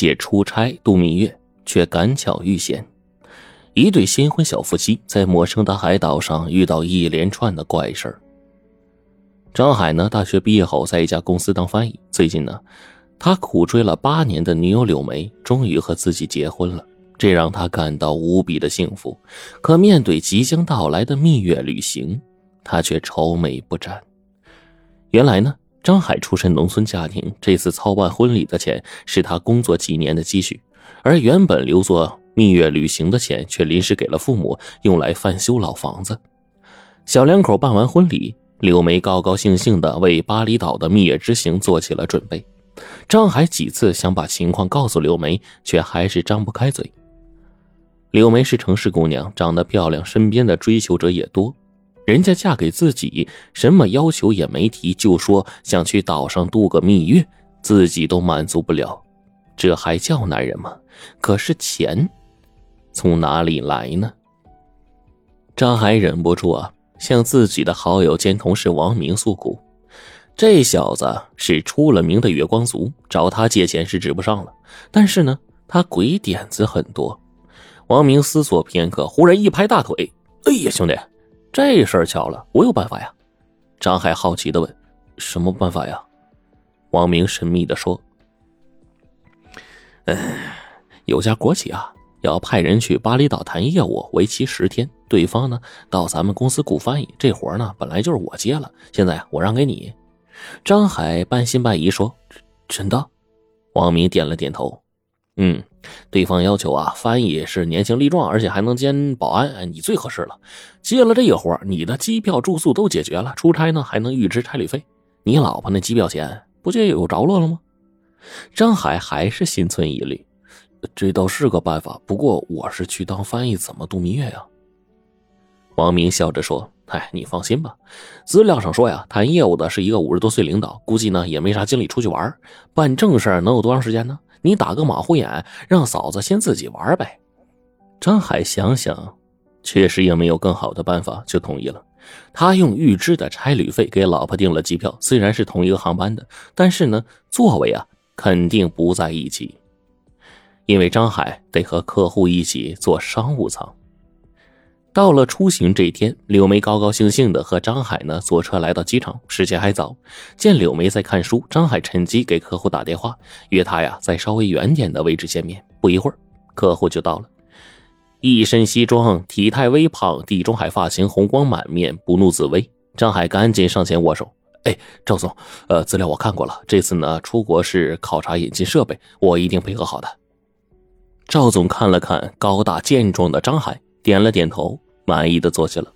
借出差度蜜月，却赶巧遇险。一对新婚小夫妻在陌生的海岛上遇到一连串的怪事张海呢，大学毕业后在一家公司当翻译。最近呢，他苦追了八年的女友柳梅终于和自己结婚了，这让他感到无比的幸福。可面对即将到来的蜜月旅行，他却愁眉不展。原来呢。张海出身农村家庭，这次操办婚礼的钱是他工作几年的积蓄，而原本留作蜜月旅行的钱却临时给了父母，用来翻修老房子。小两口办完婚礼，柳梅高高兴兴地为巴厘岛的蜜月之行做起了准备。张海几次想把情况告诉柳梅，却还是张不开嘴。柳梅是城市姑娘，长得漂亮，身边的追求者也多。人家嫁给自己，什么要求也没提，就说想去岛上度个蜜月，自己都满足不了，这还叫男人吗？可是钱从哪里来呢？张海忍不住啊，向自己的好友兼同事王明诉苦。这小子是出了名的月光族，找他借钱是指不上了。但是呢，他鬼点子很多。王明思索片刻，忽然一拍大腿：“哎呀，兄弟！”这事儿巧了，我有办法呀！张海好奇的问：“什么办法呀？”王明神秘的说：“嗯，有家国企啊，要派人去巴厘岛谈业务，为期十天。对方呢，到咱们公司雇翻译。这活呢，本来就是我接了，现在我让给你。”张海半信半疑说：“真的？”王明点了点头：“嗯。”对方要求啊，翻译是年轻力壮，而且还能兼保安，哎，你最合适了。接了这个活，你的机票、住宿都解决了，出差呢还能预支差旅费。你老婆那机票钱不就有着落了吗？张海还是心存疑虑，这倒是个办法。不过我是去当翻译，怎么度蜜月呀？王明笑着说：“哎，你放心吧，资料上说呀，谈业务的是一个五十多岁领导，估计呢也没啥精力出去玩，办正事能有多长时间呢？”你打个马虎眼，让嫂子先自己玩呗。张海想想，确实也没有更好的办法，就同意了。他用预支的差旅费给老婆订了机票，虽然是同一个航班的，但是呢，座位啊肯定不在一起，因为张海得和客户一起坐商务舱。到了出行这一天，柳梅高高兴兴的和张海呢坐车来到机场。时间还早，见柳梅在看书，张海趁机给客户打电话，约她呀在稍微远点的位置见面。不一会儿，客户就到了，一身西装，体态微胖，地中海发型，红光满面，不怒自威。张海赶紧上前握手：“哎，赵总，呃，资料我看过了，这次呢出国是考察引进设备，我一定配合好的。”赵总看了看高大健壮的张海。点了点头，满意的坐下了。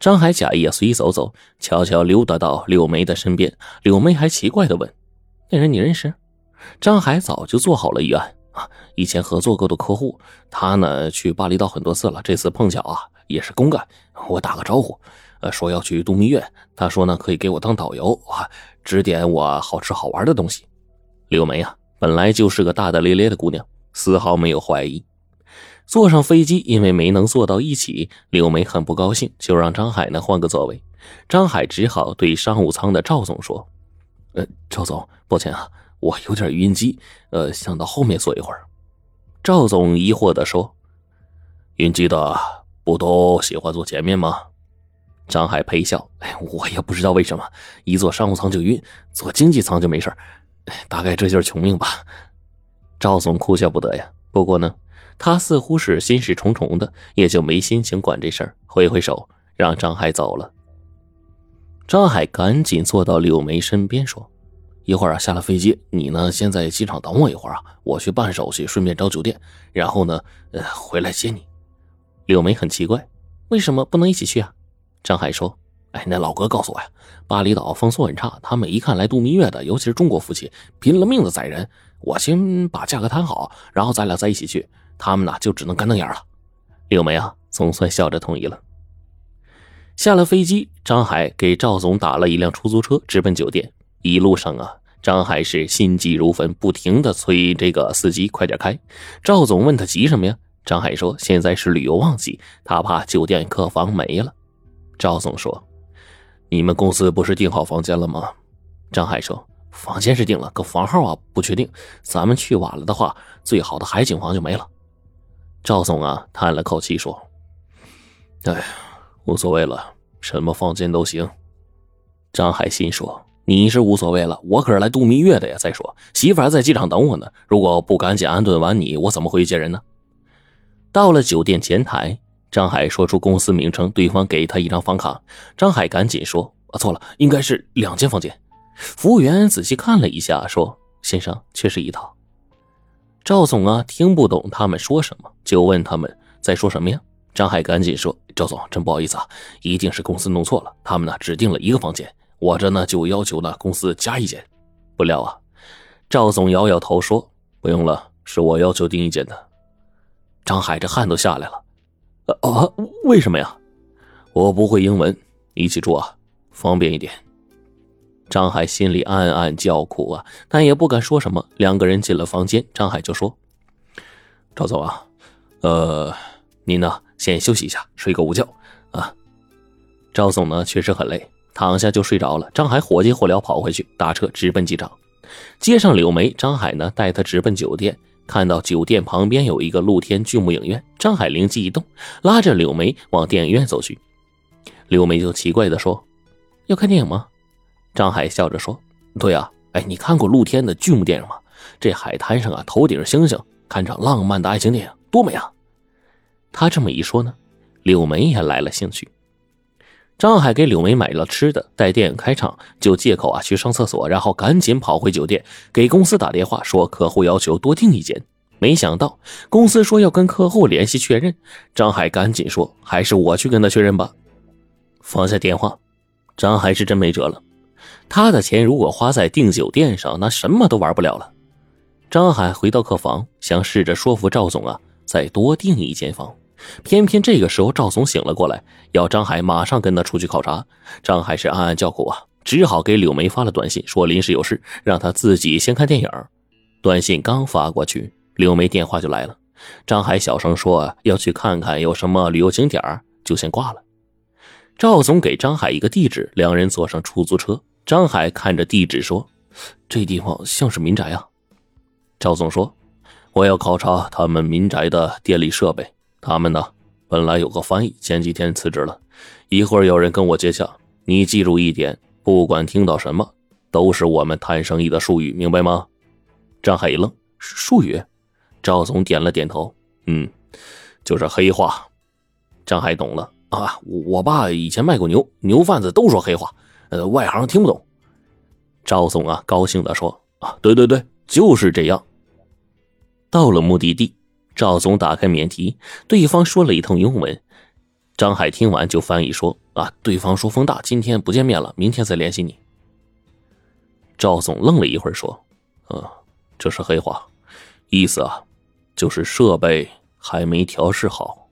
张海假意随意走走，悄悄溜达到柳梅的身边。柳梅还奇怪的问：“那人你认识？”张海早就做好了预案啊，以前合作过的客户。他呢去巴厘岛很多次了，这次碰巧啊也是公干，我打个招呼，呃说要去度蜜月。他说呢可以给我当导游啊，指点我好吃好玩的东西。柳梅啊本来就是个大大咧咧的姑娘，丝毫没有怀疑。坐上飞机，因为没能坐到一起，柳梅很不高兴，就让张海呢换个座位。张海只好对商务舱的赵总说：“呃，赵总，抱歉啊，我有点晕机，呃，想到后面坐一会儿。”赵总疑惑的说：“晕机的不都喜欢坐前面吗？”张海陪笑：“哎，我也不知道为什么，一坐商务舱就晕，坐经济舱就没事大概这就是穷命吧。”赵总哭笑不得呀。不过呢。他似乎是心事重重的，也就没心情管这事儿，挥挥手让张海走了。张海赶紧坐到柳梅身边说：“一会儿啊，下了飞机，你呢先在机场等我一会儿啊，我去办手续，顺便找酒店，然后呢，呃，回来接你。”柳梅很奇怪，为什么不能一起去啊？张海说：“哎，那老哥告诉我呀，巴厘岛风俗很差，他们一看来度蜜月的，尤其是中国夫妻，拼了命的宰人。我先把价格谈好，然后咱俩再一起去。”他们呢，就只能干瞪眼了。柳梅啊，总算笑着同意了。下了飞机，张海给赵总打了一辆出租车，直奔酒店。一路上啊，张海是心急如焚，不停的催这个司机快点开。赵总问他急什么呀？张海说：“现在是旅游旺季，他怕酒店客房没了。”赵总说：“你们公司不是订好房间了吗？”张海说：“房间是定了，可房号啊不确定。咱们去晚了的话，最好的海景房就没了。赵总啊，叹了口气说：“哎呀，无所谓了，什么房间都行。”张海心说：“你是无所谓了，我可是来度蜜月的呀。再说媳妇还在机场等我呢，如果不赶紧安顿完你，我怎么回去接人呢？”到了酒店前台，张海说出公司名称，对方给他一张房卡。张海赶紧说：“啊，错了，应该是两间房间。”服务员仔细看了一下，说：“先生，确实一套。”赵总啊，听不懂他们说什么，就问他们在说什么呀？张海赶紧说：“赵总，真不好意思啊，一定是公司弄错了，他们呢只订了一个房间，我这呢就要求呢公司加一间。”不料啊，赵总摇摇头说：“不用了，是我要求订一间的。”张海这汗都下来了。啊，为什么呀？我不会英文，一起住啊，方便一点。张海心里暗暗叫苦啊，但也不敢说什么。两个人进了房间，张海就说：“赵总啊，呃，您呢先休息一下，睡个午觉啊。”赵总呢确实很累，躺下就睡着了。张海火急火燎跑回去，打车直奔机场，接上柳梅。张海呢带她直奔酒店，看到酒店旁边有一个露天巨幕影院，张海灵机一动，拉着柳梅往电影院走去。柳梅就奇怪的说：“要看电影吗？”张海笑着说：“对呀，哎，你看过露天的剧目电影吗？这海滩上啊，头顶星星，看场浪漫的爱情电影，多美啊！”他这么一说呢，柳梅也来了兴趣。张海给柳梅买了吃的，待电影开场，就借口啊去上厕所，然后赶紧跑回酒店，给公司打电话说客户要求多订一间。没想到公司说要跟客户联系确认，张海赶紧说：“还是我去跟他确认吧。”放下电话，张海是真没辙了。他的钱如果花在订酒店上，那什么都玩不了了。张海回到客房，想试着说服赵总啊，再多订一间房。偏偏这个时候赵总醒了过来，要张海马上跟他出去考察。张海是暗暗叫苦啊，只好给柳梅发了短信，说临时有事，让他自己先看电影。短信刚发过去，柳梅电话就来了。张海小声说要去看看有什么旅游景点，就先挂了。赵总给张海一个地址，两人坐上出租车。张海看着地址说：“这地方像是民宅啊。”赵总说：“我要考察他们民宅的电力设备。他们呢，本来有个翻译，前几天辞职了。一会儿有人跟我接洽，你记住一点，不管听到什么，都是我们谈生意的术语，明白吗？”张海一愣：“术语？”赵总点了点头：“嗯，就是黑话。”张海懂了啊，我爸以前卖过牛，牛贩子都说黑话。呃，外行听不懂。赵总啊，高兴的说：“啊，对对对，就是这样。”到了目的地，赵总打开免提，对方说了一通英文。张海听完就翻译说：“啊，对方说风大，今天不见面了，明天再联系你。”赵总愣了一会儿说：“啊，这是黑话，意思啊，就是设备还没调试好。”